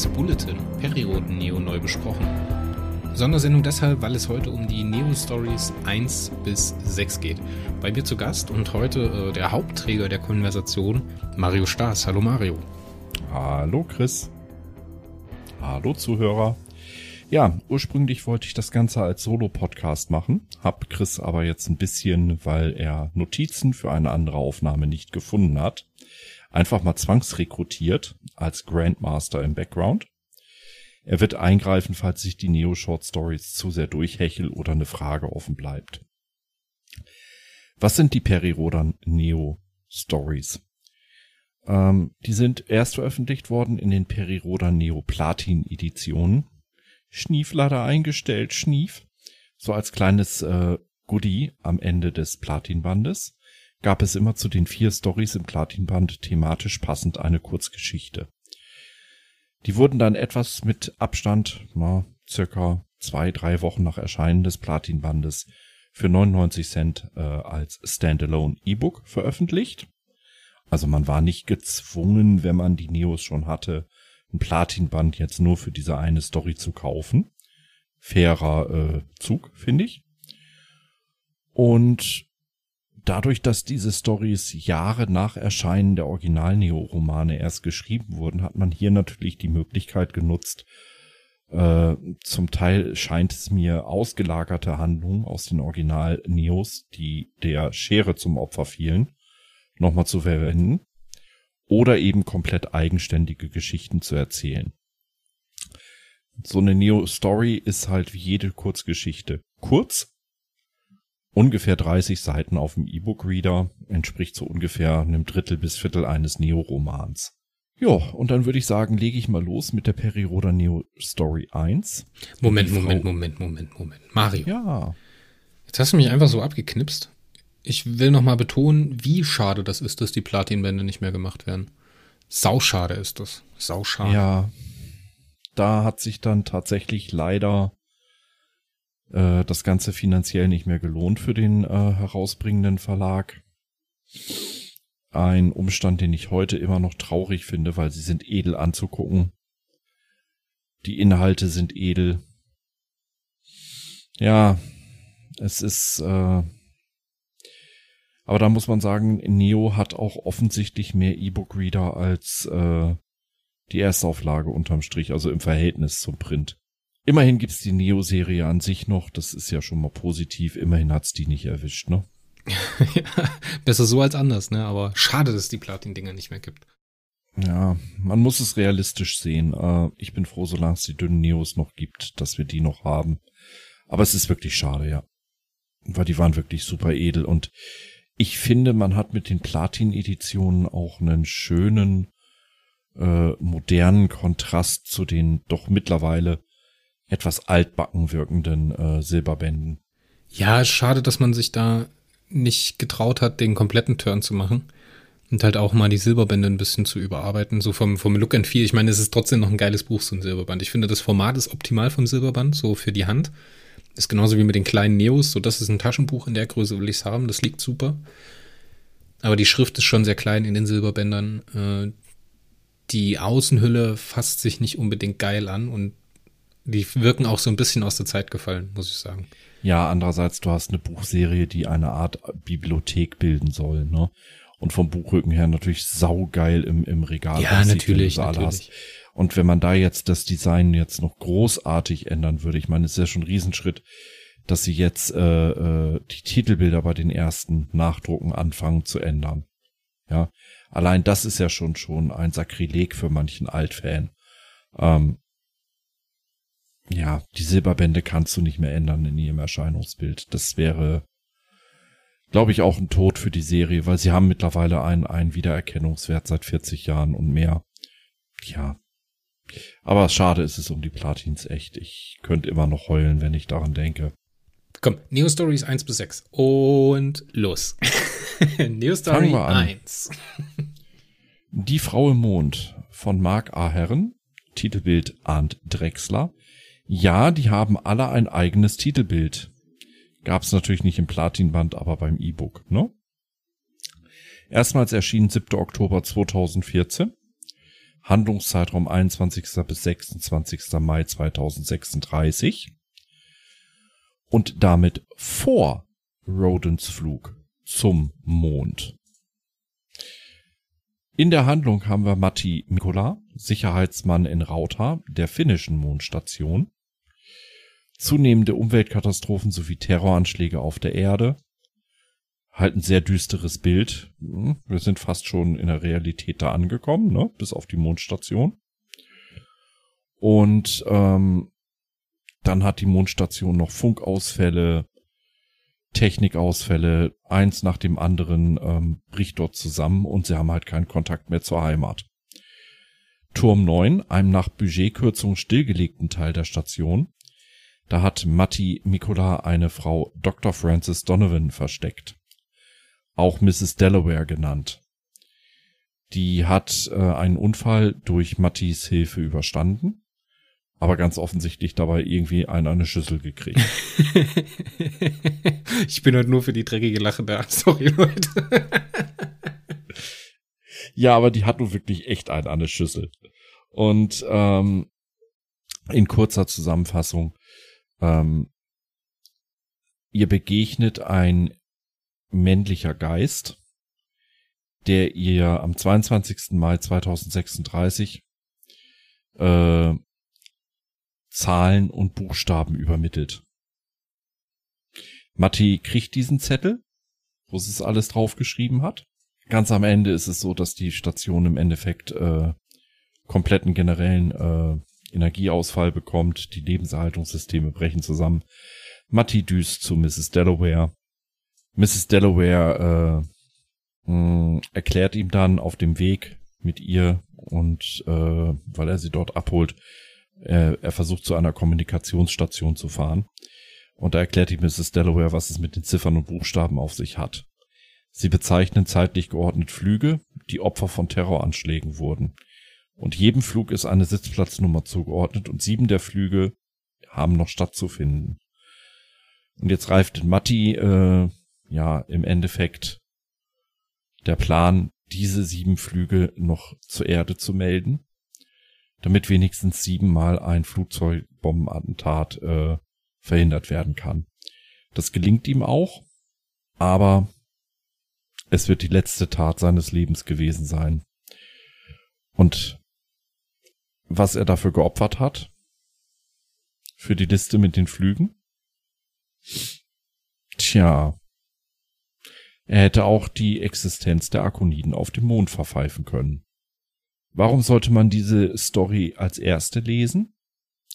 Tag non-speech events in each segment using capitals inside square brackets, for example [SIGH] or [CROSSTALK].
Bulls Bulletin, Period Neo neu besprochen. Sondersendung deshalb, weil es heute um die Neo Stories 1 bis 6 geht. Bei mir zu Gast und heute äh, der Hauptträger der Konversation, Mario Staas. Hallo Mario. Hallo Chris. Hallo Zuhörer. Ja, ursprünglich wollte ich das Ganze als Solo-Podcast machen, hab Chris aber jetzt ein bisschen, weil er Notizen für eine andere Aufnahme nicht gefunden hat, einfach mal zwangsrekrutiert als Grandmaster im Background. Er wird eingreifen, falls sich die Neo Short Stories zu sehr durchhechel oder eine Frage offen bleibt. Was sind die Perirodan Neo Stories? Ähm, die sind erst veröffentlicht worden in den Perirodan Neo Platin Editionen Schnieflader eingestellt, Schnief. So als kleines äh, Goodie am Ende des Platinbandes gab es immer zu den vier Stories im Platinband thematisch passend eine Kurzgeschichte. Die wurden dann etwas mit Abstand, na, circa zwei, drei Wochen nach Erscheinen des Platinbandes für 99 Cent äh, als Standalone E-Book veröffentlicht. Also man war nicht gezwungen, wenn man die Neos schon hatte, ein Platinband jetzt nur für diese eine Story zu kaufen. Fairer äh, Zug, finde ich. Und dadurch, dass diese Stories Jahre nach Erscheinen der Original-Neo-Romane erst geschrieben wurden, hat man hier natürlich die Möglichkeit genutzt, äh, zum Teil scheint es mir ausgelagerte Handlungen aus den Original-Neos, die der Schere zum Opfer fielen, nochmal zu verwenden oder eben komplett eigenständige Geschichten zu erzählen. So eine Neo-Story ist halt wie jede Kurzgeschichte kurz, ungefähr 30 Seiten auf dem E-Book-Reader, entspricht so ungefähr einem Drittel bis Viertel eines Neo-Romans. Ja, und dann würde ich sagen, lege ich mal los mit der Periroda Neo Story 1. Moment, Moment, Moment, Moment, Moment. Mario. Ja. Jetzt hast du mich einfach so abgeknipst ich will nochmal betonen, wie schade das ist, dass die Platinbände nicht mehr gemacht werden. Sauschade ist das. Sauschade. Ja. Da hat sich dann tatsächlich leider äh, das Ganze finanziell nicht mehr gelohnt für den äh, herausbringenden Verlag. Ein Umstand, den ich heute immer noch traurig finde, weil sie sind edel anzugucken. Die Inhalte sind edel. Ja, es ist äh, aber da muss man sagen, Neo hat auch offensichtlich mehr E-Book-Reader als äh, die Erstauflage unterm Strich, also im Verhältnis zum Print. Immerhin gibt's die Neo-Serie an sich noch, das ist ja schon mal positiv. Immerhin hat's die nicht erwischt, ne? [LAUGHS] ja, besser so als anders, ne? Aber schade, dass es die Platin-Dinger nicht mehr gibt. Ja, man muss es realistisch sehen. Äh, ich bin froh, solange es die dünnen Neos noch gibt, dass wir die noch haben. Aber es ist wirklich schade, ja. Weil die waren wirklich super edel und ich finde, man hat mit den Platin-Editionen auch einen schönen, äh, modernen Kontrast zu den doch mittlerweile etwas altbacken wirkenden äh, Silberbänden. Ja, schade, dass man sich da nicht getraut hat, den kompletten Turn zu machen. Und halt auch mal die Silberbände ein bisschen zu überarbeiten, so vom, vom Look and Feel. Ich meine, es ist trotzdem noch ein geiles Buch, so ein Silberband. Ich finde, das Format ist optimal vom Silberband, so für die Hand. Ist genauso wie mit den kleinen Neos. So, das ist ein Taschenbuch in der Größe, will ich's haben. Das liegt super. Aber die Schrift ist schon sehr klein in den Silberbändern. Äh, die Außenhülle fasst sich nicht unbedingt geil an und die wirken auch so ein bisschen aus der Zeit gefallen, muss ich sagen. Ja, andererseits, du hast eine Buchserie, die eine Art Bibliothek bilden soll, ne? Und vom Buchrücken her natürlich saugeil im, im Regal. Ja, natürlich, natürlich. Hast. Und wenn man da jetzt das Design jetzt noch großartig ändern würde, ich meine, es ist ja schon ein Riesenschritt, dass sie jetzt äh, äh, die Titelbilder bei den ersten Nachdrucken anfangen zu ändern. Ja, allein das ist ja schon schon ein Sakrileg für manchen Altfan. Ähm, ja, die Silberbände kannst du nicht mehr ändern in ihrem Erscheinungsbild. Das wäre, glaube ich, auch ein Tod für die Serie, weil sie haben mittlerweile einen, einen Wiedererkennungswert seit 40 Jahren und mehr. Ja, aber schade ist es um die Platins echt. Ich könnte immer noch heulen, wenn ich daran denke. Komm, Neo Stories 1 bis 6. Und los. [LAUGHS] Neo Story 1. Die Frau im Mond von Mark A. Herren. Titelbild Arndt Drexler. Ja, die haben alle ein eigenes Titelbild. Gab's natürlich nicht im Platinband, aber beim E-Book, ne? Erstmals erschien 7. Oktober 2014. Handlungszeitraum 21. bis 26. Mai 2036. Und damit vor Rodens Flug zum Mond. In der Handlung haben wir Matti Mikola, Sicherheitsmann in Rauta, der finnischen Mondstation. Zunehmende Umweltkatastrophen sowie Terroranschläge auf der Erde. Halt ein sehr düsteres Bild. Hm, wir sind fast schon in der Realität da angekommen, ne? bis auf die Mondstation. Und ähm, dann hat die Mondstation noch Funkausfälle, Technikausfälle, eins nach dem anderen ähm, bricht dort zusammen und sie haben halt keinen Kontakt mehr zur Heimat. Turm 9, einem nach Budgetkürzung stillgelegten Teil der Station, da hat Matti Mikola eine Frau Dr. Frances Donovan versteckt. Auch Mrs. Delaware genannt. Die hat äh, einen Unfall durch Mattis Hilfe überstanden aber ganz offensichtlich dabei irgendwie einen eine Schüssel gekriegt. [LAUGHS] ich bin halt nur für die dreckige Lache da. [LAUGHS] Sorry, Leute. ja, aber die hat nun wirklich echt einen eine Schüssel. Und ähm, in kurzer Zusammenfassung, ähm, ihr begegnet ein männlicher Geist, der ihr am 22. Mai 2036 äh, Zahlen und Buchstaben übermittelt. Matti kriegt diesen Zettel, wo es alles draufgeschrieben hat. Ganz am Ende ist es so, dass die Station im Endeffekt äh, kompletten generellen äh, Energieausfall bekommt. Die Lebenserhaltungssysteme brechen zusammen. Matti düst zu Mrs. Delaware. Mrs. Delaware äh, mh, erklärt ihm dann auf dem Weg mit ihr und äh, weil er sie dort abholt, er, er versucht zu einer Kommunikationsstation zu fahren. Und da erklärt die Mrs. Delaware, was es mit den Ziffern und Buchstaben auf sich hat. Sie bezeichnen zeitlich geordnet Flüge, die Opfer von Terroranschlägen wurden. Und jedem Flug ist eine Sitzplatznummer zugeordnet und sieben der Flüge haben noch stattzufinden. Und jetzt reift Matti, äh, ja, im Endeffekt der Plan, diese sieben Flüge noch zur Erde zu melden damit wenigstens siebenmal ein Flugzeugbombenattentat äh, verhindert werden kann. Das gelingt ihm auch, aber es wird die letzte Tat seines Lebens gewesen sein. Und was er dafür geopfert hat, für die Liste mit den Flügen? Tja, er hätte auch die Existenz der Akoniden auf dem Mond verpfeifen können. Warum sollte man diese Story als erste lesen,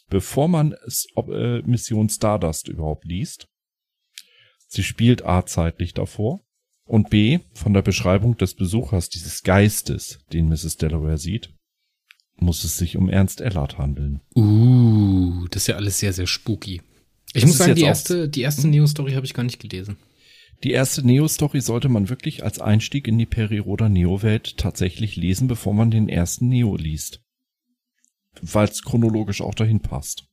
bevor man äh, Mission Stardust überhaupt liest? Sie spielt A zeitlich davor und B von der Beschreibung des Besuchers dieses Geistes, den Mrs. Delaware sieht, muss es sich um Ernst Ellard handeln. Uh, das ist ja alles sehr, sehr spooky. Ich das muss sagen, die erste, die erste Neo-Story habe ich gar nicht gelesen. Die erste Neo-Story sollte man wirklich als Einstieg in die Periroda Neo-Welt tatsächlich lesen, bevor man den ersten Neo liest. Weil es chronologisch auch dahin passt.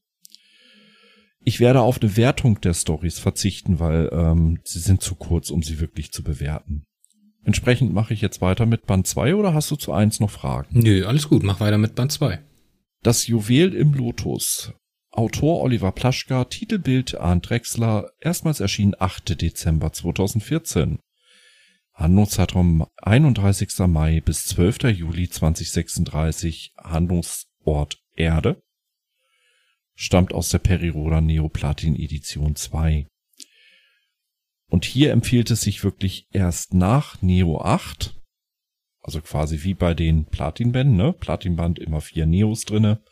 Ich werde auf eine Wertung der Stories verzichten, weil ähm, sie sind zu kurz, um sie wirklich zu bewerten. Entsprechend mache ich jetzt weiter mit Band 2 oder hast du zu 1 noch Fragen? Nö, alles gut, mach weiter mit Band 2. Das Juwel im Lotus Autor Oliver Plaschka, Titelbild Arndt Drexler, erstmals erschien 8. Dezember 2014. Handlungszeitraum 31. Mai bis 12. Juli 2036, Handlungsort Erde. Stammt aus der Periroda Neoplatin Edition 2. Und hier empfiehlt es sich wirklich erst nach Neo 8, also quasi wie bei den Platinbänden, ne? Platinband immer vier Neos drinne,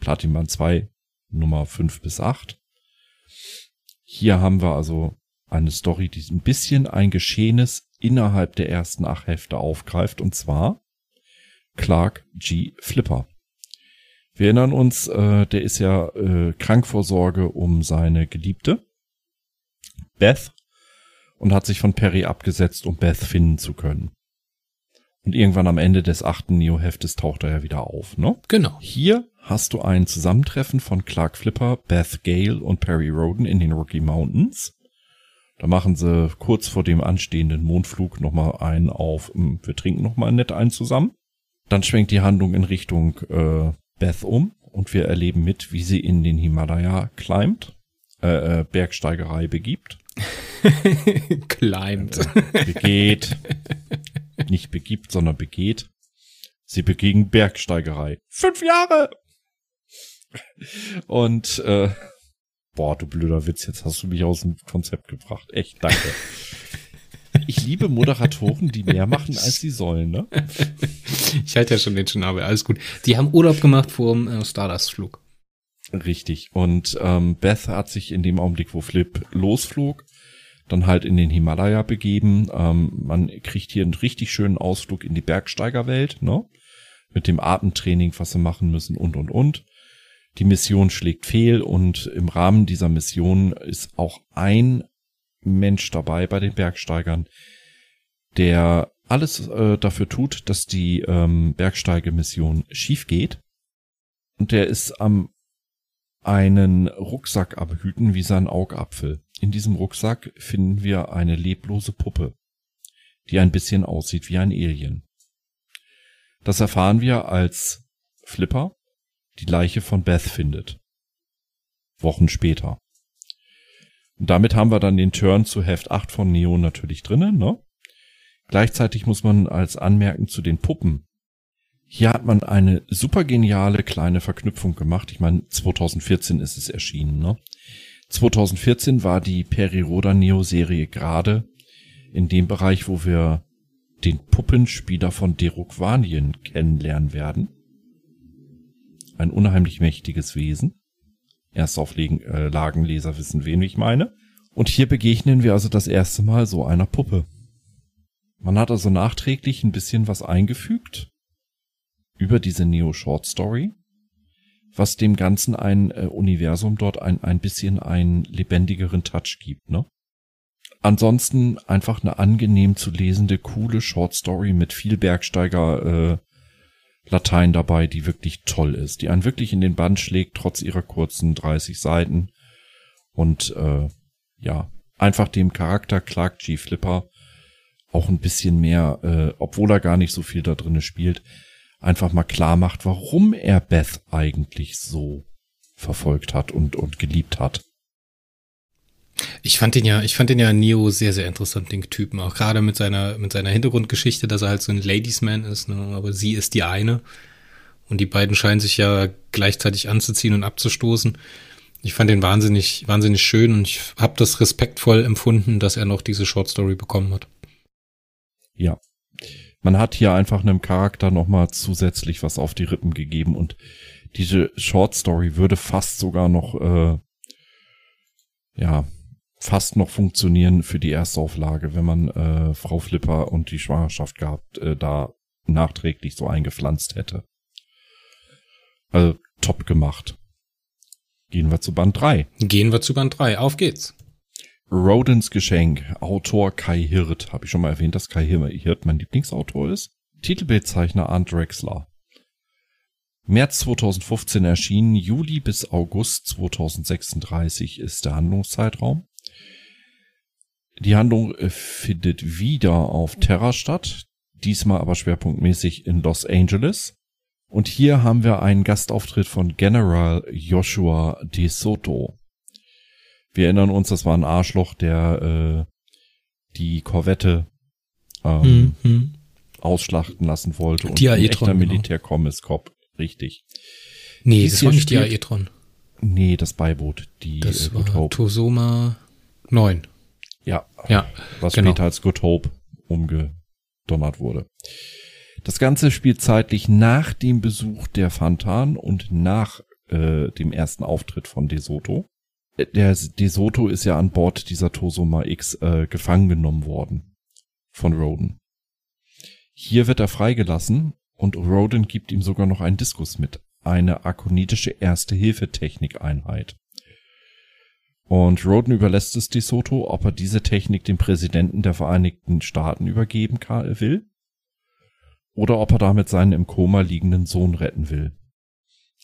Platinband 2 Nummer 5 bis 8. Hier haben wir also eine Story, die ein bisschen ein Geschehenes innerhalb der ersten acht Hefte aufgreift, und zwar Clark G. Flipper. Wir erinnern uns, äh, der ist ja äh, Krankvorsorge um seine Geliebte, Beth, und hat sich von Perry abgesetzt, um Beth finden zu können. Und irgendwann am Ende des achten Neo-Heftes taucht er ja wieder auf, ne? Genau. Hier hast du ein Zusammentreffen von Clark Flipper, Beth Gale und Perry Roden in den Rocky Mountains. Da machen sie kurz vor dem anstehenden Mondflug nochmal einen auf, hm, wir trinken nochmal nett einen zusammen. Dann schwenkt die Handlung in Richtung äh, Beth um und wir erleben mit, wie sie in den Himalaya climbt, äh, äh, Bergsteigerei begibt. [LAUGHS] Climbed. Äh, begeht. Nicht begibt, sondern begeht. Sie begegen Bergsteigerei. Fünf Jahre! Und äh, boah, du blöder Witz, jetzt hast du mich aus dem Konzept gebracht. Echt, danke. Ich liebe Moderatoren, die mehr machen, als sie sollen, ne? Ich halte ja schon den Schnabel, alles gut. Die haben Urlaub gemacht vor dem äh, Stardust-Flug. Richtig. Und ähm, Beth hat sich in dem Augenblick, wo Flip losflog, dann halt in den Himalaya begeben. Ähm, man kriegt hier einen richtig schönen Ausflug in die Bergsteigerwelt, ne? Mit dem Atemtraining, was sie machen müssen und und und. Die Mission schlägt fehl und im Rahmen dieser Mission ist auch ein Mensch dabei bei den Bergsteigern, der alles äh, dafür tut, dass die ähm, Bergsteigemission schief geht. Und der ist am einen Rucksack abhüten wie sein Augapfel. In diesem Rucksack finden wir eine leblose Puppe, die ein bisschen aussieht wie ein Alien. Das erfahren wir, als Flipper die Leiche von Beth findet. Wochen später. Und damit haben wir dann den Turn zu Heft 8 von Neo natürlich drinnen, ne? Gleichzeitig muss man als anmerken zu den Puppen. Hier hat man eine super geniale kleine Verknüpfung gemacht. Ich meine, 2014 ist es erschienen, ne? 2014 war die Periroda Neo Serie gerade in dem Bereich, wo wir den Puppenspieler von Derukvanien kennenlernen werden. Ein unheimlich mächtiges Wesen. Erstauflegen, äh, wissen, wen ich meine. Und hier begegnen wir also das erste Mal so einer Puppe. Man hat also nachträglich ein bisschen was eingefügt über diese Neo Short Story, was dem Ganzen ein äh, Universum dort ein, ein bisschen einen lebendigeren Touch gibt, ne? Ansonsten einfach eine angenehm zu lesende, coole Short Story mit viel Bergsteiger äh, Latein dabei, die wirklich toll ist, die einen wirklich in den Band schlägt, trotz ihrer kurzen 30 Seiten. Und äh, ja, einfach dem Charakter Clark G. Flipper auch ein bisschen mehr, äh, obwohl er gar nicht so viel da drinne spielt, einfach mal klar macht, warum er Beth eigentlich so verfolgt hat und, und geliebt hat. Ich fand den ja, ich fand den ja Neo sehr, sehr interessant, den Typen. Auch gerade mit seiner, mit seiner Hintergrundgeschichte, dass er halt so ein Ladiesman ist, ne? aber sie ist die eine. Und die beiden scheinen sich ja gleichzeitig anzuziehen und abzustoßen. Ich fand den wahnsinnig, wahnsinnig schön und ich habe das respektvoll empfunden, dass er noch diese Short Story bekommen hat. Ja. Man hat hier einfach einem Charakter nochmal zusätzlich was auf die Rippen gegeben und diese Short Story würde fast sogar noch, äh, ja, fast noch funktionieren für die Erstauflage, wenn man äh, Frau Flipper und die Schwangerschaft gehabt, äh, da nachträglich so eingepflanzt hätte. Also top gemacht. Gehen wir zu Band 3. Gehen wir zu Band 3. Auf geht's. Rodens Geschenk. Autor Kai Hirt. Habe ich schon mal erwähnt, dass Kai Hirt mein Lieblingsautor ist? Titelbildzeichner Arndt Drexler. März 2015 erschienen, Juli bis August 2036 ist der Handlungszeitraum. Die Handlung äh, findet wieder auf Terra statt, diesmal aber schwerpunktmäßig in Los Angeles. Und hier haben wir einen Gastauftritt von General Joshua De Soto. Wir erinnern uns, das war ein Arschloch, der äh, die Korvette ähm, mhm. ausschlachten lassen wollte und ein echter genau. Militärkommisscop. Richtig. Nee, Dies das war nicht die Aetron. Nee, das Beiboot. Die das äh, Good war Hope. Tosoma 9. Ja. Ja. Was genau. später als Good Hope umgedonnert wurde. Das Ganze spielt zeitlich nach dem Besuch der Fantan und nach äh, dem ersten Auftritt von DeSoto. Äh, der DeSoto ist ja an Bord dieser Tosoma X äh, gefangen genommen worden von Roden. Hier wird er freigelassen und Roden gibt ihm sogar noch einen Diskus mit, eine akonitische Erste-Hilfe-Technik-Einheit. Und Roden überlässt es DeSoto, ob er diese Technik dem Präsidenten der Vereinigten Staaten übergeben will oder ob er damit seinen im Koma liegenden Sohn retten will.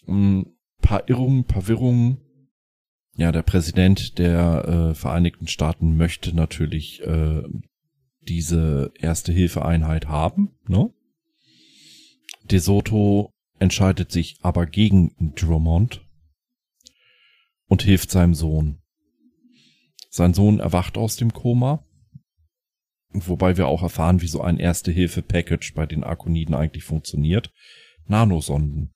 Ein paar Irrungen, paar Wirrungen Ja, der Präsident der äh, Vereinigten Staaten möchte natürlich äh, diese erste Hilfeeinheit haben. Ne? De Soto entscheidet sich aber gegen Drummond und hilft seinem Sohn. Sein Sohn erwacht aus dem Koma, wobei wir auch erfahren, wie so ein Erste-Hilfe-Package bei den Arkoniden eigentlich funktioniert. Nanosonden.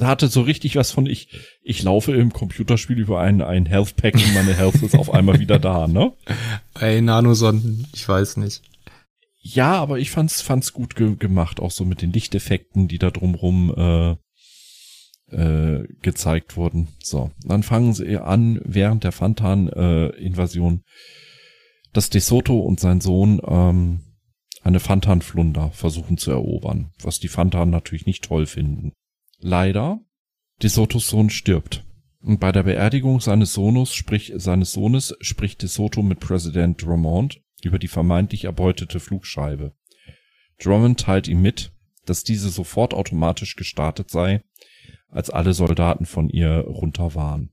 Hatte so richtig was von ich, ich laufe im Computerspiel über ein, ein Health Pack und meine Health ist auf einmal wieder da, ne? [LAUGHS] Bei Nanosonden, ich weiß nicht. Ja, aber ich fand's, fand's gut ge gemacht, auch so mit den Lichteffekten, die da drumrum äh, äh, gezeigt wurden. So, dann fangen sie an, während der Fantan-Invasion, äh, dass De Soto und sein Sohn ähm, eine Fantan-Flunder versuchen zu erobern, was die Fantan natürlich nicht toll finden. Leider, De Sotos Sohn stirbt. Und bei der Beerdigung seines Sohnes, sprich, seines Sohnes spricht De Soto mit Präsident Drummond über die vermeintlich erbeutete Flugscheibe. Drummond teilt ihm mit, dass diese sofort automatisch gestartet sei als alle Soldaten von ihr runter waren.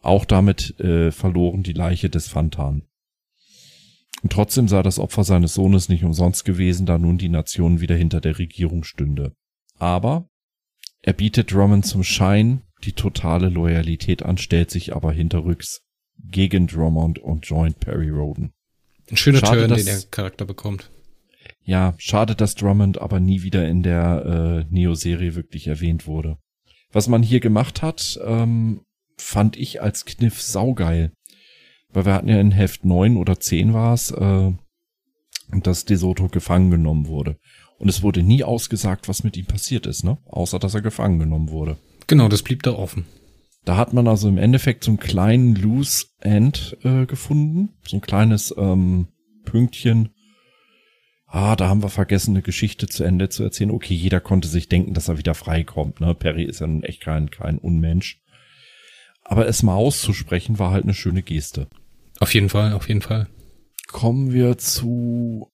Auch damit äh, verloren die Leiche des Fantan. Und trotzdem sei das Opfer seines Sohnes nicht umsonst gewesen, da nun die Nation wieder hinter der Regierung stünde. Aber er bietet Drummond zum Schein die totale Loyalität an, stellt sich aber hinterrücks gegen Drummond und joint Perry Roden. Ein schöner schade, Turn, dass, den der Charakter bekommt. Ja, schade, dass Drummond aber nie wieder in der äh, Neo-Serie wirklich erwähnt wurde. Was man hier gemacht hat, ähm, fand ich als Kniff saugeil. Weil wir hatten ja in Heft 9 oder 10 war es, äh, dass DeSoto gefangen genommen wurde. Und es wurde nie ausgesagt, was mit ihm passiert ist, ne? Außer, dass er gefangen genommen wurde. Genau, das blieb da offen. Da hat man also im Endeffekt so einen kleinen Loose End äh, gefunden. So ein kleines ähm, Pünktchen, ah, da haben wir vergessen, eine Geschichte zu Ende zu erzählen. Okay, jeder konnte sich denken, dass er wieder freikommt. Ne? Perry ist ja nun echt kein, kein Unmensch. Aber es mal auszusprechen, war halt eine schöne Geste. Auf jeden Fall, auf jeden Fall. Kommen wir zu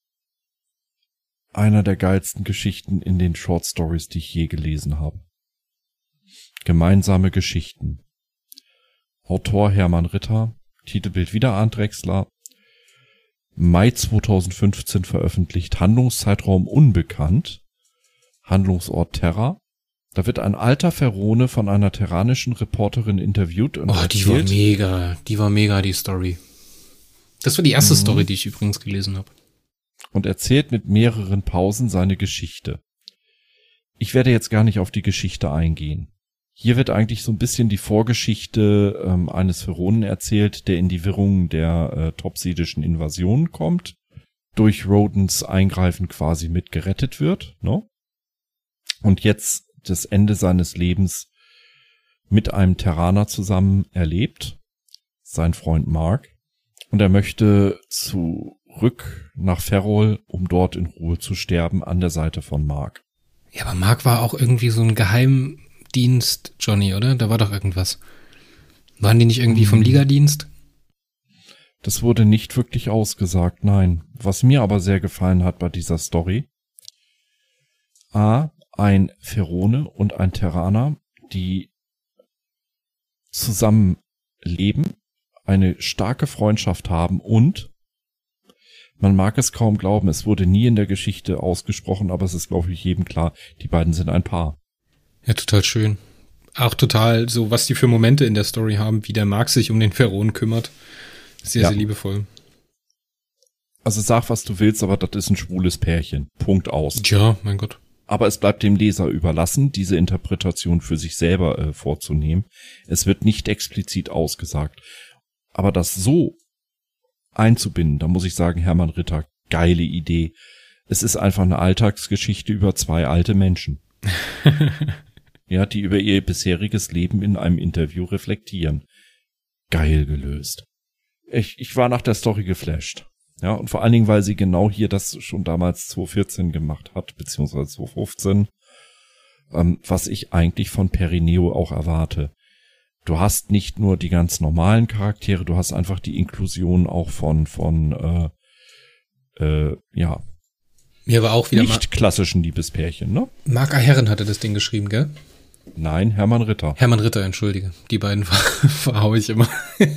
einer der geilsten Geschichten in den Short Stories, die ich je gelesen habe. Gemeinsame Geschichten. Autor Hermann Ritter, Titelbild wieder Arndt Drexler, Mai 2015 veröffentlicht, Handlungszeitraum unbekannt, Handlungsort Terra. Da wird ein alter Ferone von einer terranischen Reporterin interviewt und Oh, die war mega, die war mega, die Story. Das war die erste mhm. Story, die ich übrigens gelesen habe. Und erzählt mit mehreren Pausen seine Geschichte. Ich werde jetzt gar nicht auf die Geschichte eingehen. Hier wird eigentlich so ein bisschen die Vorgeschichte ähm, eines Pharaonen erzählt, der in die Wirrungen der äh, topsidischen Invasion kommt, durch Rodens Eingreifen quasi mit gerettet wird, ne? Und jetzt das Ende seines Lebens mit einem Terraner zusammen erlebt, sein Freund Mark, und er möchte zurück nach Ferrol, um dort in Ruhe zu sterben an der Seite von Mark. Ja, aber Mark war auch irgendwie so ein geheim Dienst, Johnny, oder? Da war doch irgendwas. Waren die nicht irgendwie vom hm. Ligadienst? Das wurde nicht wirklich ausgesagt, nein. Was mir aber sehr gefallen hat bei dieser Story. A, ein Ferone und ein Terraner, die zusammen leben, eine starke Freundschaft haben und man mag es kaum glauben, es wurde nie in der Geschichte ausgesprochen, aber es ist, glaube ich, jedem klar, die beiden sind ein Paar. Ja, total schön. Auch total so, was die für Momente in der Story haben, wie der Mark sich um den Pharaonen kümmert. Sehr, ja. sehr liebevoll. Also sag, was du willst, aber das ist ein schwules Pärchen. Punkt aus. Ja, mein Gott. Aber es bleibt dem Leser überlassen, diese Interpretation für sich selber äh, vorzunehmen. Es wird nicht explizit ausgesagt. Aber das so einzubinden, da muss ich sagen, Hermann Ritter, geile Idee. Es ist einfach eine Alltagsgeschichte über zwei alte Menschen. [LAUGHS] ja, die über ihr bisheriges Leben in einem Interview reflektieren. Geil gelöst. Ich, ich war nach der Story geflasht. Ja, und vor allen Dingen, weil sie genau hier das schon damals 2014 gemacht hat, beziehungsweise 2015, ähm, was ich eigentlich von Perineo auch erwarte. Du hast nicht nur die ganz normalen Charaktere, du hast einfach die Inklusion auch von, von, äh, äh, ja. Mir war auch wieder nicht klassischen Liebespärchen, ne? Mark Herren hatte das Ding geschrieben, gell? Nein, Hermann Ritter. Hermann Ritter, entschuldige. Die beiden [LAUGHS] ver verhaue ich immer. [LAUGHS]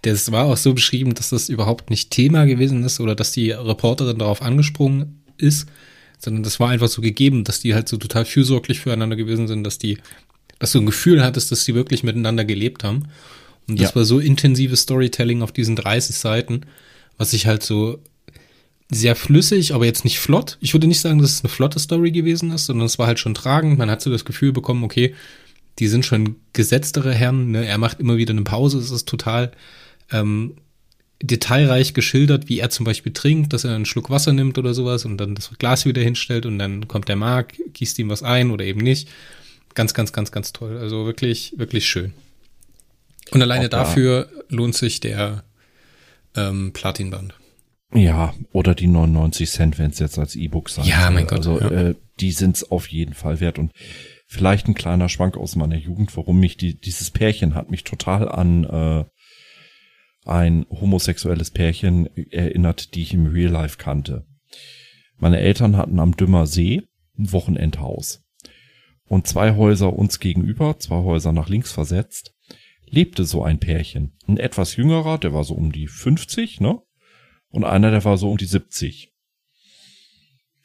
das war auch so beschrieben, dass das überhaupt nicht Thema gewesen ist oder dass die Reporterin darauf angesprungen ist, sondern das war einfach so gegeben, dass die halt so total fürsorglich füreinander gewesen sind, dass die, dass du ein Gefühl hattest, dass die wirklich miteinander gelebt haben. Und das ja. war so intensives Storytelling auf diesen 30 Seiten, was ich halt so sehr flüssig, aber jetzt nicht flott. Ich würde nicht sagen, dass es eine flotte Story gewesen ist, sondern es war halt schon tragend. Man hat so das Gefühl bekommen, okay, die sind schon gesetztere Herren. Ne? Er macht immer wieder eine Pause. Es ist total ähm, detailreich geschildert, wie er zum Beispiel trinkt, dass er einen Schluck Wasser nimmt oder sowas und dann das Glas wieder hinstellt und dann kommt der Mark, gießt ihm was ein oder eben nicht. Ganz, ganz, ganz, ganz toll. Also wirklich, wirklich schön. Und alleine dafür lohnt sich der ähm, Platinband. Ja, oder die 99 Cent, wenn es jetzt als E-Book sein Ja, mein Gott. Also ja. äh, die sind's auf jeden Fall wert. Und vielleicht ein kleiner Schwank aus meiner Jugend, warum mich die, dieses Pärchen hat mich total an äh, ein homosexuelles Pärchen erinnert, die ich im Real Life kannte. Meine Eltern hatten am Dümmer See ein Wochenendhaus. Und zwei Häuser uns gegenüber, zwei Häuser nach links versetzt, lebte so ein Pärchen. Ein etwas jüngerer, der war so um die 50, ne? und einer, der war so um die 70.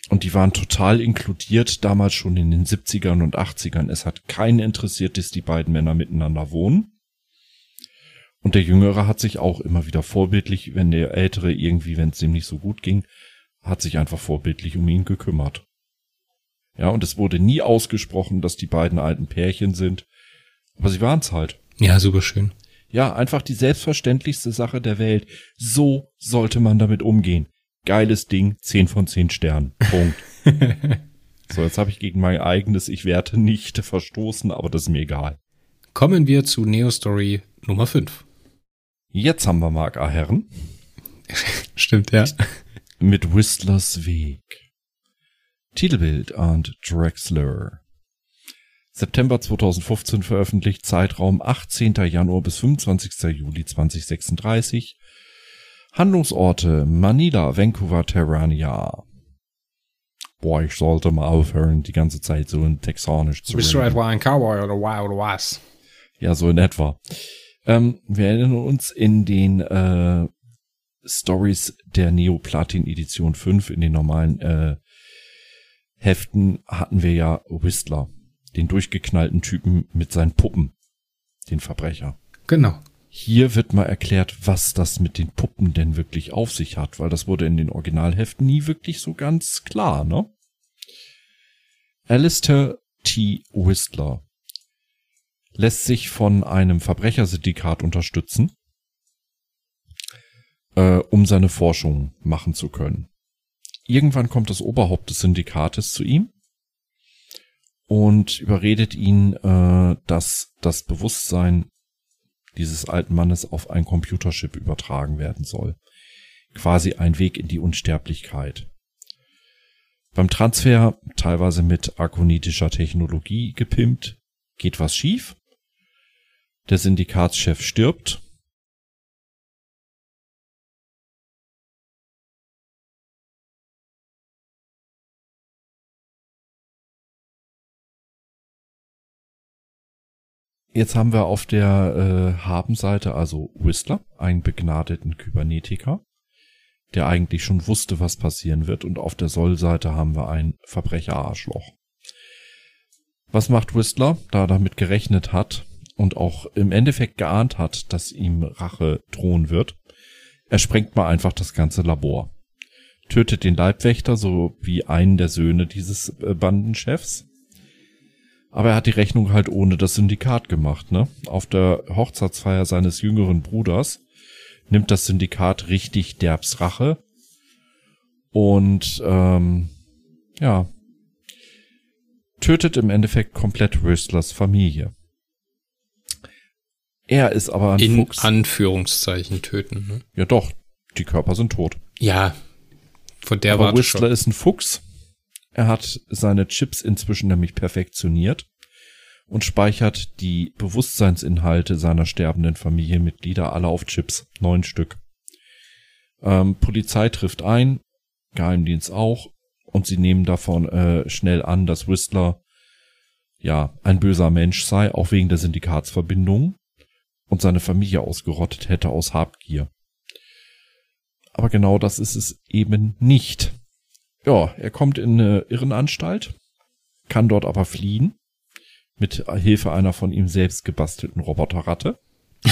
Und die waren total inkludiert, damals schon in den 70ern und 80ern. Es hat keinen interessiert, dass die beiden Männer miteinander wohnen. Und der Jüngere hat sich auch immer wieder vorbildlich, wenn der Ältere irgendwie, wenn es ihm nicht so gut ging, hat sich einfach vorbildlich um ihn gekümmert. Ja, und es wurde nie ausgesprochen, dass die beiden alten Pärchen sind. Aber sie waren's halt. Ja, super schön. Ja, einfach die selbstverständlichste Sache der Welt. So sollte man damit umgehen. Geiles Ding, 10 von 10 Sternen. Punkt. [LAUGHS] so, jetzt habe ich gegen mein eigenes Ich werte nicht verstoßen, aber das ist mir egal. Kommen wir zu Neo Story Nummer 5. Jetzt haben wir Mark A. Herren. [LAUGHS] Stimmt, ja. Mit Whistlers Weg. Titelbild und Drexler. September 2015 veröffentlicht, Zeitraum 18. Januar bis 25. Juli 2036. Handlungsorte Manila, Vancouver, Terrania. Boah, ich sollte mal aufhören, die ganze Zeit so in Texanisch zu Bist du etwa ein Cowboy oder oder was? Ja, so in etwa. Ähm, wir erinnern uns in den äh, Stories der Neo Platin Edition 5 in den normalen äh, Heften hatten wir ja Whistler den durchgeknallten Typen mit seinen Puppen, den Verbrecher. Genau. Hier wird mal erklärt, was das mit den Puppen denn wirklich auf sich hat, weil das wurde in den Originalheften nie wirklich so ganz klar, ne? Alistair T. Whistler lässt sich von einem Verbrechersyndikat unterstützen, äh, um seine Forschung machen zu können. Irgendwann kommt das Oberhaupt des Syndikates zu ihm und überredet ihn, äh, dass das Bewusstsein dieses alten Mannes auf ein Computerchip übertragen werden soll. Quasi ein Weg in die Unsterblichkeit. Beim Transfer, teilweise mit arkonitischer Technologie gepimpt, geht was schief. Der Syndikatschef stirbt Jetzt haben wir auf der äh, Habenseite also Whistler, einen begnadeten Kybernetiker, der eigentlich schon wusste, was passieren wird. Und auf der Sollseite haben wir ein Verbrecherarschloch. Was macht Whistler, da er damit gerechnet hat und auch im Endeffekt geahnt hat, dass ihm Rache drohen wird? Er sprengt mal einfach das ganze Labor. Tötet den Leibwächter sowie einen der Söhne dieses äh, Bandenchefs aber er hat die Rechnung halt ohne das Syndikat gemacht, ne? Auf der Hochzeitsfeier seines jüngeren Bruders nimmt das Syndikat richtig derbs Rache. Und ähm, ja, tötet im Endeffekt komplett Whistlers Familie. Er ist aber ein In Fuchs. Anführungszeichen töten. Ne? Ja doch, die Körper sind tot. Ja, von der aber war Whistler schon. ist ein Fuchs er hat seine Chips inzwischen nämlich perfektioniert und speichert die Bewusstseinsinhalte seiner sterbenden Familienmitglieder alle auf Chips. Neun Stück. Ähm, Polizei trifft ein, Geheimdienst auch, und sie nehmen davon äh, schnell an, dass Whistler ja, ein böser Mensch sei, auch wegen der Syndikatsverbindung und seine Familie ausgerottet hätte aus Habgier. Aber genau das ist es eben nicht. Ja, er kommt in eine Irrenanstalt, kann dort aber fliehen, mit Hilfe einer von ihm selbst gebastelten Roboterratte. [LAUGHS]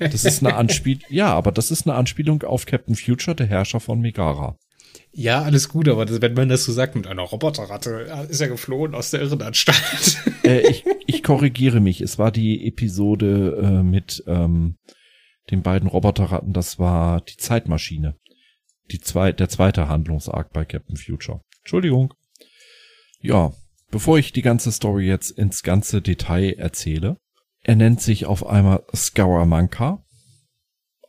das ist eine Anspielung, ja, aber das ist eine Anspielung auf Captain Future, der Herrscher von Megara. Ja, alles gut, aber das, wenn man das so sagt mit einer Roboterratte, ist er geflohen aus der Irrenanstalt. [LAUGHS] Äh, ich, ich korrigiere mich. Es war die Episode äh, mit ähm, den beiden Roboterratten. Das war die Zeitmaschine. Die zwei, der zweite Handlungsarg bei Captain Future. Entschuldigung. Ja, bevor ich die ganze Story jetzt ins ganze Detail erzähle, er nennt sich auf einmal Scaramanca.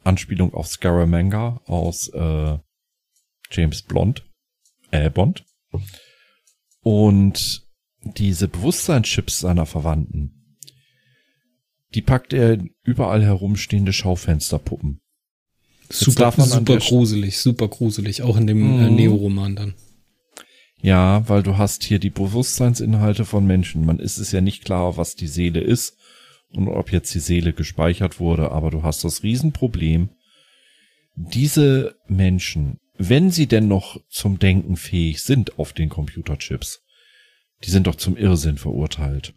Anspielung auf Scaramanga aus äh, James Blond, äh, Bond. Und diese Bewusstseinschips seiner Verwandten, die packt er in überall herumstehende Schaufensterpuppen. Super, super gruselig, super gruselig, auch in dem äh, mhm. Neo-Roman dann. Ja, weil du hast hier die Bewusstseinsinhalte von Menschen. Man ist es ja nicht klar, was die Seele ist und ob jetzt die Seele gespeichert wurde, aber du hast das Riesenproblem. Diese Menschen wenn sie denn noch zum Denken fähig sind auf den Computerchips, die sind doch zum Irrsinn verurteilt.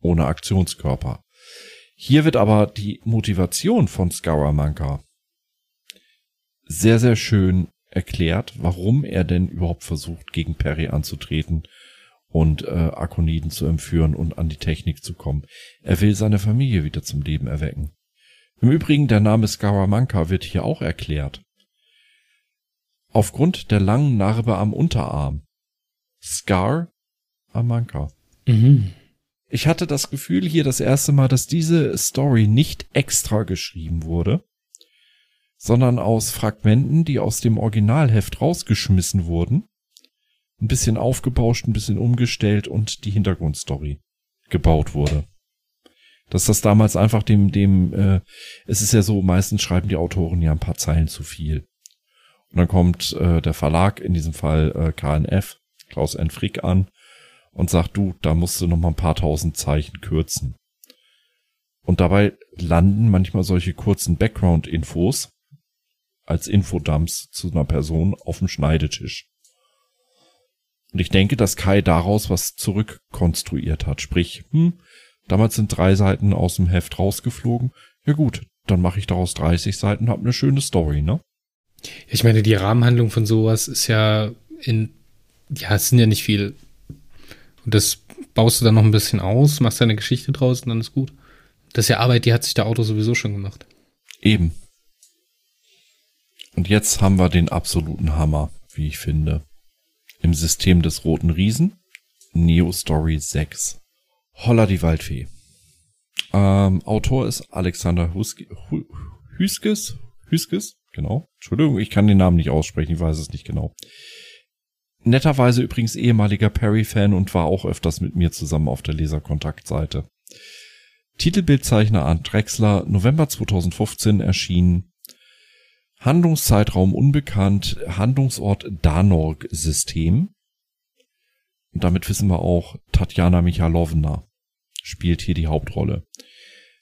Ohne Aktionskörper. Hier wird aber die Motivation von Scaramanca sehr, sehr schön erklärt, warum er denn überhaupt versucht, gegen Perry anzutreten und äh, Akoniden zu entführen und an die Technik zu kommen. Er will seine Familie wieder zum Leben erwecken. Im Übrigen, der Name Scaramanca wird hier auch erklärt aufgrund der langen Narbe am Unterarm. Scar Amanka. Mhm. Ich hatte das Gefühl hier das erste Mal, dass diese Story nicht extra geschrieben wurde, sondern aus Fragmenten, die aus dem Originalheft rausgeschmissen wurden, ein bisschen aufgebauscht, ein bisschen umgestellt und die Hintergrundstory gebaut wurde. Dass das damals einfach dem, dem, äh, es ist ja so, meistens schreiben die Autoren ja ein paar Zeilen zu viel. Und dann kommt äh, der Verlag, in diesem Fall äh, KNF, Klaus N. Frick an und sagt, du, da musst du noch mal ein paar tausend Zeichen kürzen. Und dabei landen manchmal solche kurzen Background-Infos als Infodumps zu einer Person auf dem Schneidetisch. Und ich denke, dass Kai daraus was zurückkonstruiert hat. Sprich, hm, damals sind drei Seiten aus dem Heft rausgeflogen. Ja gut, dann mache ich daraus 30 Seiten, hab eine schöne Story, ne? Ich meine, die Rahmenhandlung von sowas ist ja in, ja, es sind ja nicht viel. Und das baust du dann noch ein bisschen aus, machst deine Geschichte draus und dann ist gut. Das ist ja Arbeit, die hat sich der Autor sowieso schon gemacht. Eben. Und jetzt haben wir den absoluten Hammer, wie ich finde. Im System des Roten Riesen, Neo Story 6. Holla die Waldfee. Ähm, Autor ist Alexander Huske, Hüskes, Hüskes, Genau. Entschuldigung, ich kann den Namen nicht aussprechen, ich weiß es nicht genau. Netterweise übrigens ehemaliger Perry-Fan und war auch öfters mit mir zusammen auf der Leserkontaktseite. Titelbildzeichner Arndt Drexler, November 2015 erschienen. Handlungszeitraum unbekannt, Handlungsort Danorg-System. Und damit wissen wir auch, Tatjana Michalowna spielt hier die Hauptrolle.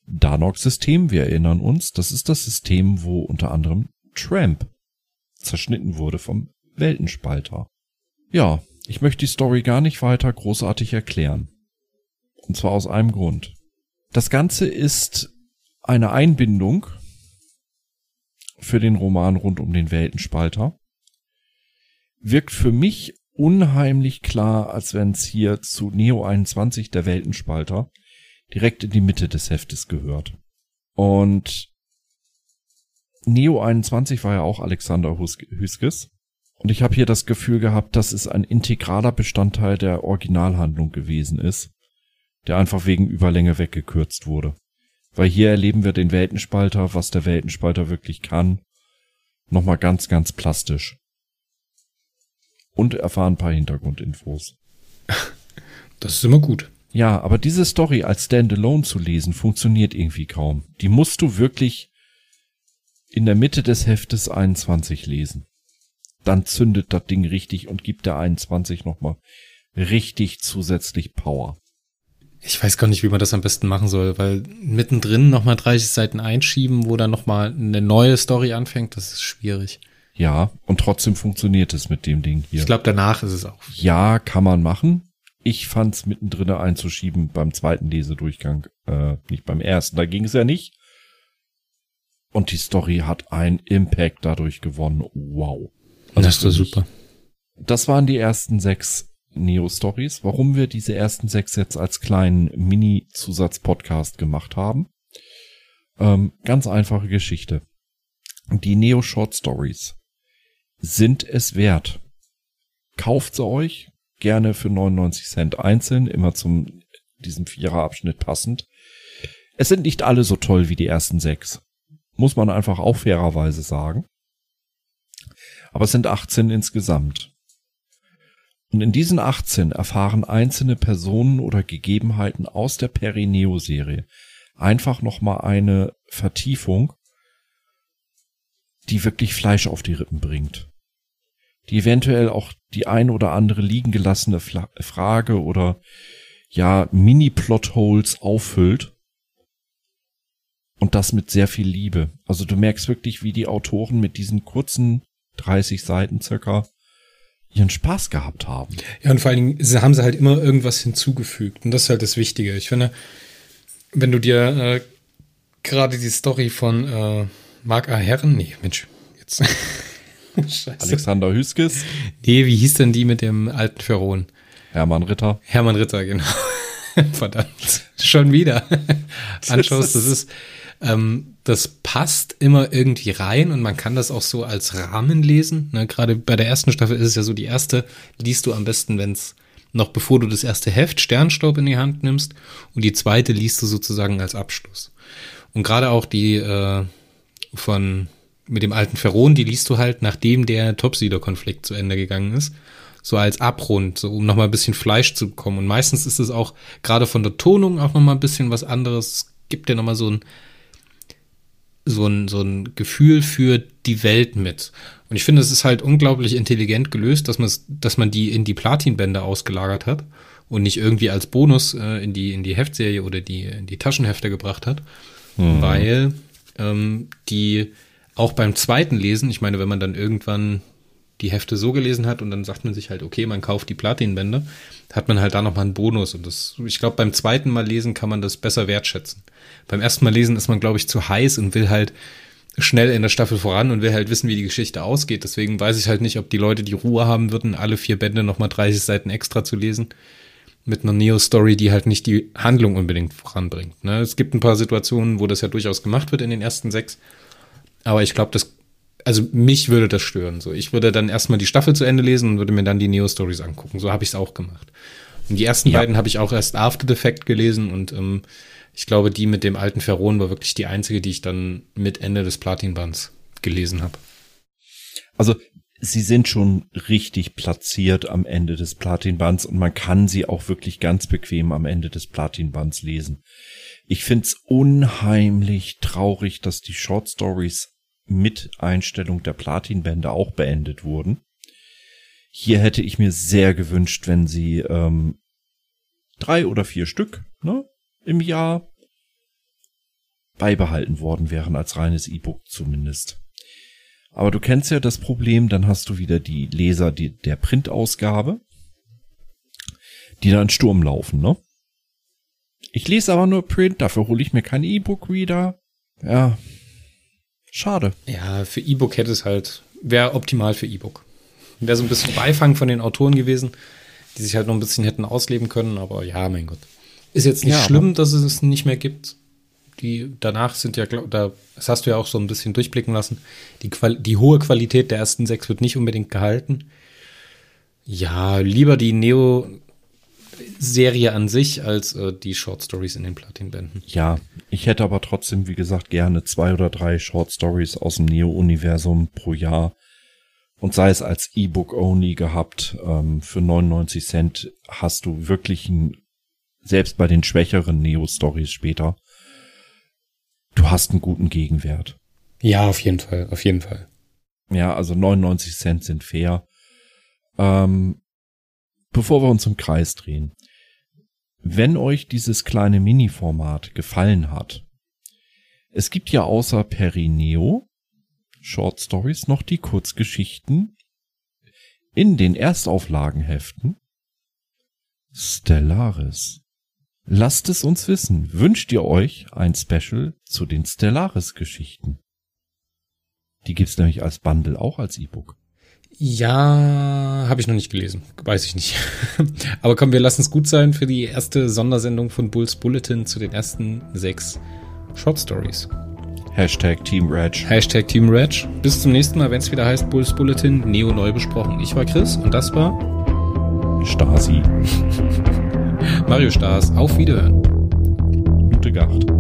Danorg-System, wir erinnern uns, das ist das System, wo unter anderem Tramp zerschnitten wurde vom Weltenspalter. Ja, ich möchte die Story gar nicht weiter großartig erklären. Und zwar aus einem Grund. Das Ganze ist eine Einbindung für den Roman rund um den Weltenspalter. Wirkt für mich unheimlich klar, als wenn es hier zu Neo 21 der Weltenspalter direkt in die Mitte des Heftes gehört. Und Neo 21 war ja auch Alexander Hüskes. Und ich habe hier das Gefühl gehabt, dass es ein integraler Bestandteil der Originalhandlung gewesen ist, der einfach wegen Überlänge weggekürzt wurde. Weil hier erleben wir den Weltenspalter, was der Weltenspalter wirklich kann, nochmal ganz, ganz plastisch. Und erfahren ein paar Hintergrundinfos. [LAUGHS] Das ist immer gut. Ja, aber diese Story als Standalone zu lesen funktioniert irgendwie kaum. Die musst du wirklich in der Mitte des Heftes 21 lesen. Dann zündet das Ding richtig und gibt der 21 nochmal richtig zusätzlich Power. Ich weiß gar nicht, wie man das am besten machen soll, weil mittendrin nochmal 30 Seiten einschieben, wo dann nochmal eine neue Story anfängt, das ist schwierig. Ja, und trotzdem funktioniert es mit dem Ding hier. Ich glaube, danach ist es auch. Ja, kann man machen. Ich fand's mittendrin einzuschieben beim zweiten Lesedurchgang, äh, nicht beim ersten. Da ging es ja nicht. Und die Story hat einen Impact dadurch gewonnen. Wow. Also das ist super. Das waren die ersten sechs Neo-Stories. Warum wir diese ersten sechs jetzt als kleinen Mini-Zusatz-Podcast gemacht haben? Ähm, ganz einfache Geschichte. Die Neo-Short Stories sind es wert. Kauft sie euch gerne für 99 Cent einzeln, immer zum diesem Viererabschnitt passend. Es sind nicht alle so toll wie die ersten sechs. Muss man einfach auch fairerweise sagen. Aber es sind 18 insgesamt. Und in diesen 18 erfahren einzelne Personen oder Gegebenheiten aus der Perineo-Serie einfach nochmal eine Vertiefung, die wirklich Fleisch auf die Rippen bringt. Die eventuell auch die ein oder andere liegen gelassene Fla Frage oder ja, Mini-Plotholes auffüllt. Und das mit sehr viel Liebe. Also du merkst wirklich, wie die Autoren mit diesen kurzen 30 Seiten circa ihren Spaß gehabt haben. Ja, und vor allen Dingen haben sie halt immer irgendwas hinzugefügt. Und das ist halt das Wichtige. Ich finde, wenn du dir äh, gerade die Story von äh, Mark A. Herren, nee, Mensch, jetzt. [LAUGHS] Alexander Hüskes. Nee, wie hieß denn die mit dem alten Feron? Hermann Ritter. Hermann Ritter, genau. [LAUGHS] Verdammt. Schon wieder. [LAUGHS] Anschaust, das ist, ähm, das passt immer irgendwie rein und man kann das auch so als Rahmen lesen. Ne, Gerade bei der ersten Staffel ist es ja so, die erste liest du am besten, wenn es noch bevor du das erste Heft Sternstaub in die Hand nimmst und die zweite liest du sozusagen als Abschluss. Und gerade auch die äh, von mit dem alten Ferron, die liest du halt, nachdem der Topsieder-Konflikt zu Ende gegangen ist. So als Abrund, so um nochmal ein bisschen Fleisch zu bekommen. Und meistens ist es auch gerade von der Tonung auch nochmal ein bisschen was anderes. Es gibt ja nochmal so ein, so ein, so ein Gefühl für die Welt mit. Und ich finde, es ist halt unglaublich intelligent gelöst, dass man, dass man die in die Platinbänder ausgelagert hat und nicht irgendwie als Bonus äh, in die, in die Heftserie oder die, in die Taschenhefte gebracht hat. Mhm. Weil ähm, die auch beim zweiten Lesen, ich meine, wenn man dann irgendwann die Hefte so gelesen hat und dann sagt man sich halt, okay, man kauft die Platinbänder, hat man halt da nochmal einen Bonus. Und das, ich glaube, beim zweiten Mal lesen kann man das besser wertschätzen. Beim ersten Mal lesen ist man, glaube ich, zu heiß und will halt schnell in der Staffel voran und will halt wissen, wie die Geschichte ausgeht. Deswegen weiß ich halt nicht, ob die Leute die Ruhe haben würden, alle vier Bände nochmal 30 Seiten extra zu lesen. Mit einer Neo-Story, die halt nicht die Handlung unbedingt voranbringt. Ne? Es gibt ein paar Situationen, wo das ja durchaus gemacht wird in den ersten sechs. Aber ich glaube, das, also mich würde das stören. So, ich würde dann erstmal die Staffel zu Ende lesen und würde mir dann die Neo-Stories angucken. So habe ich es auch gemacht. Und die ersten ja. beiden habe ich auch erst After the Fact gelesen und ähm, ich glaube, die mit dem alten Ferron war wirklich die einzige, die ich dann mit Ende des Platinbands gelesen habe. Also sie sind schon richtig platziert am Ende des Platinbands und man kann sie auch wirklich ganz bequem am Ende des Platinbands lesen. Ich find's unheimlich traurig, dass die Short Stories mit Einstellung der Platinbände auch beendet wurden. Hier hätte ich mir sehr gewünscht, wenn sie ähm, drei oder vier Stück ne, im Jahr beibehalten worden wären, als reines E-Book zumindest. Aber du kennst ja das Problem, dann hast du wieder die Leser die, der Printausgabe, die dann Sturm laufen, ne? Ich lese aber nur Print, dafür hole ich mir keinen E-Book-Reader. Ja, schade. Ja, für E-Book hätte es halt, wäre optimal für E-Book. Wäre so ein bisschen Beifang von den Autoren gewesen, die sich halt noch ein bisschen hätten ausleben können, aber ja, mein Gott. Ist jetzt nicht ja, schlimm, dass es es nicht mehr gibt. Die danach sind ja, da, das hast du ja auch so ein bisschen durchblicken lassen. Die, Qual die hohe Qualität der ersten sechs wird nicht unbedingt gehalten. Ja, lieber die Neo Serie an sich als äh, die Short Stories in den Platinbänden. Ja, ich hätte aber trotzdem, wie gesagt, gerne zwei oder drei Short Stories aus dem Neo-Universum pro Jahr. Und sei es als E-Book only gehabt, ähm, für 99 Cent hast du wirklich ein, selbst bei den schwächeren Neo-Stories später, du hast einen guten Gegenwert. Ja, auf jeden Fall, auf jeden Fall. Ja, also 99 Cent sind fair. Ähm, bevor wir uns im Kreis drehen. Wenn euch dieses kleine Mini-Format gefallen hat, es gibt ja außer Perineo Short Stories noch die Kurzgeschichten in den Erstauflagenheften Stellaris. Lasst es uns wissen. Wünscht ihr euch ein Special zu den Stellaris-Geschichten? Die gibt's nämlich als Bundle auch als E-Book. Ja, habe ich noch nicht gelesen. Weiß ich nicht. [LAUGHS] Aber komm, wir lassen es gut sein für die erste Sondersendung von Bulls Bulletin zu den ersten sechs Short Stories. Hashtag Team Reg. Hashtag Team Reg. Bis zum nächsten Mal, wenn es wieder heißt Bulls Bulletin, Neo neu besprochen. Ich war Chris und das war Stasi. [LAUGHS] Mario Stars. Auf Wiederhören. Gute Gacht.